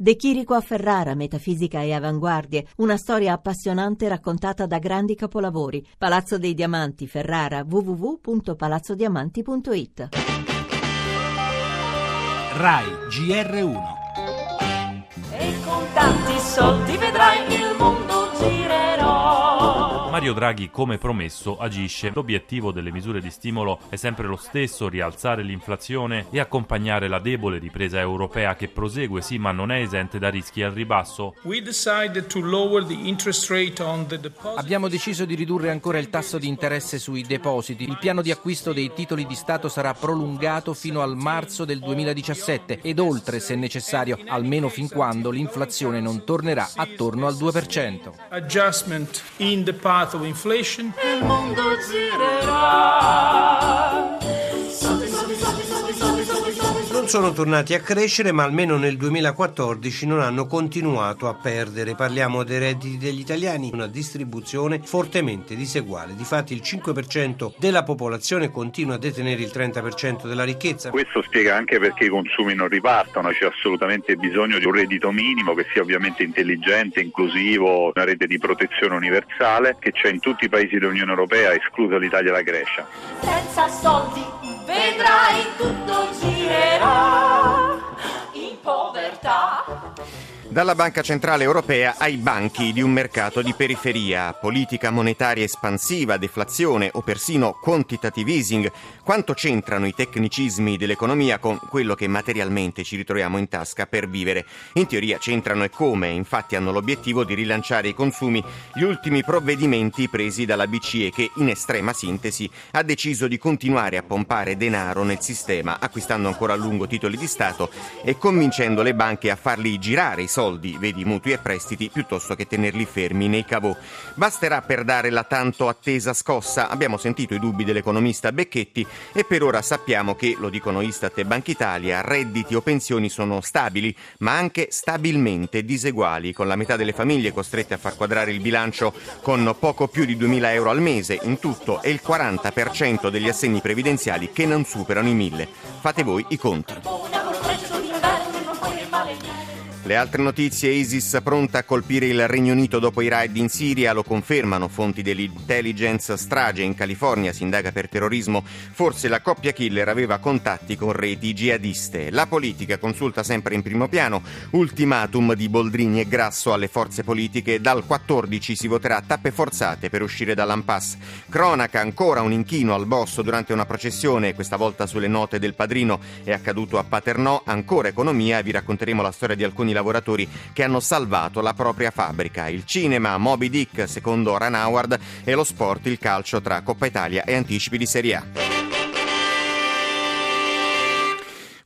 De Chirico a Ferrara, metafisica e avanguardie, una storia appassionante raccontata da grandi capolavori. Palazzo dei Diamanti, Ferrara, www.palazzodiamanti.it. RAI GR1 E con tanti soldi vedrai il mondo. Mario Draghi, come promesso, agisce. L'obiettivo delle misure di stimolo è sempre lo stesso, rialzare l'inflazione e accompagnare la debole ripresa europea che prosegue, sì, ma non è esente da rischi al ribasso. Abbiamo deciso di ridurre ancora il tasso di interesse sui depositi. Il piano di acquisto dei titoli di Stato sarà prolungato fino al marzo del 2017 ed oltre se necessario, almeno fin quando l'inflazione non tornerà attorno al 2%. inflation, El mundo girerà. Non sono tornati a crescere, ma almeno nel 2014 non hanno continuato a perdere. Parliamo dei redditi degli italiani, una distribuzione fortemente diseguale. Difatti il 5% della popolazione continua a detenere il 30% della ricchezza. Questo spiega anche perché i consumi non ripartono, c'è assolutamente bisogno di un reddito minimo che sia ovviamente intelligente, inclusivo, una rete di protezione universale che c'è in tutti i paesi dell'Unione Europea, esclusa l'Italia e la Grecia. Senza soldi vedrai tutto girerà Dalla Banca Centrale Europea ai banchi di un mercato di periferia, politica monetaria espansiva, deflazione o persino quantitative easing, quanto c'entrano i tecnicismi dell'economia con quello che materialmente ci ritroviamo in tasca per vivere? In teoria c'entrano e come, infatti hanno l'obiettivo di rilanciare i consumi. Gli ultimi provvedimenti presi dalla BCE che in estrema sintesi ha deciso di continuare a pompare denaro nel sistema, acquistando ancora a lungo titoli di Stato e convincendo le banche a farli girare i soldi, vedi mutui e prestiti, piuttosto che tenerli fermi nei cavò. Basterà per dare la tanto attesa scossa. Abbiamo sentito i dubbi dell'economista Becchetti e per ora sappiamo che, lo dicono Istat e Banca Italia, redditi o pensioni sono stabili, ma anche stabilmente diseguali, con la metà delle famiglie costrette a far quadrare il bilancio con poco più di 2.000 euro al mese in tutto e il 40% degli assegni previdenziali che non superano i 1.000. Fate voi i conti. Le altre notizie, ISIS pronta a colpire il Regno Unito dopo i raid in Siria, lo confermano fonti dell'intelligence strage in California, si indaga per terrorismo, forse la coppia killer aveva contatti con reti jihadiste. La politica consulta sempre in primo piano, ultimatum di Boldrini e Grasso alle forze politiche, dal 14 si voterà a tappe forzate per uscire dall'impasse. Cronaca, ancora un inchino al boss durante una processione, questa volta sulle note del padrino, è accaduto a Paternò, ancora economia, vi racconteremo la storia di alcuni lavoratori che hanno salvato la propria fabbrica. Il cinema, Moby Dick, secondo Ran Howard, e lo sport, il calcio tra Coppa Italia e anticipi di Serie A.